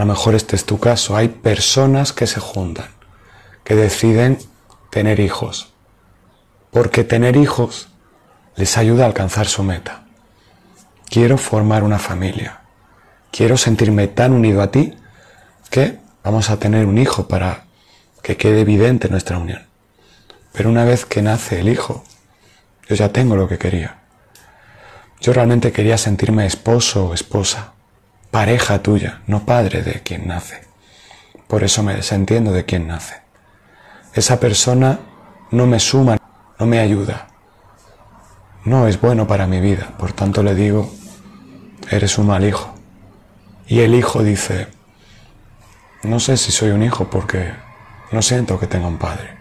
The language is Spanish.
a lo mejor este es tu caso, hay personas que se juntan, que deciden tener hijos, porque tener hijos les ayuda a alcanzar su meta. Quiero formar una familia, quiero sentirme tan unido a ti que vamos a tener un hijo para que quede evidente nuestra unión. Pero una vez que nace el hijo, yo ya tengo lo que quería. Yo realmente quería sentirme esposo o esposa, pareja tuya, no padre de quien nace. Por eso me desentiendo de quien nace. Esa persona no me suma, no me ayuda. No es bueno para mi vida. Por tanto le digo, eres un mal hijo. Y el hijo dice, no sé si soy un hijo porque no siento que tenga un padre.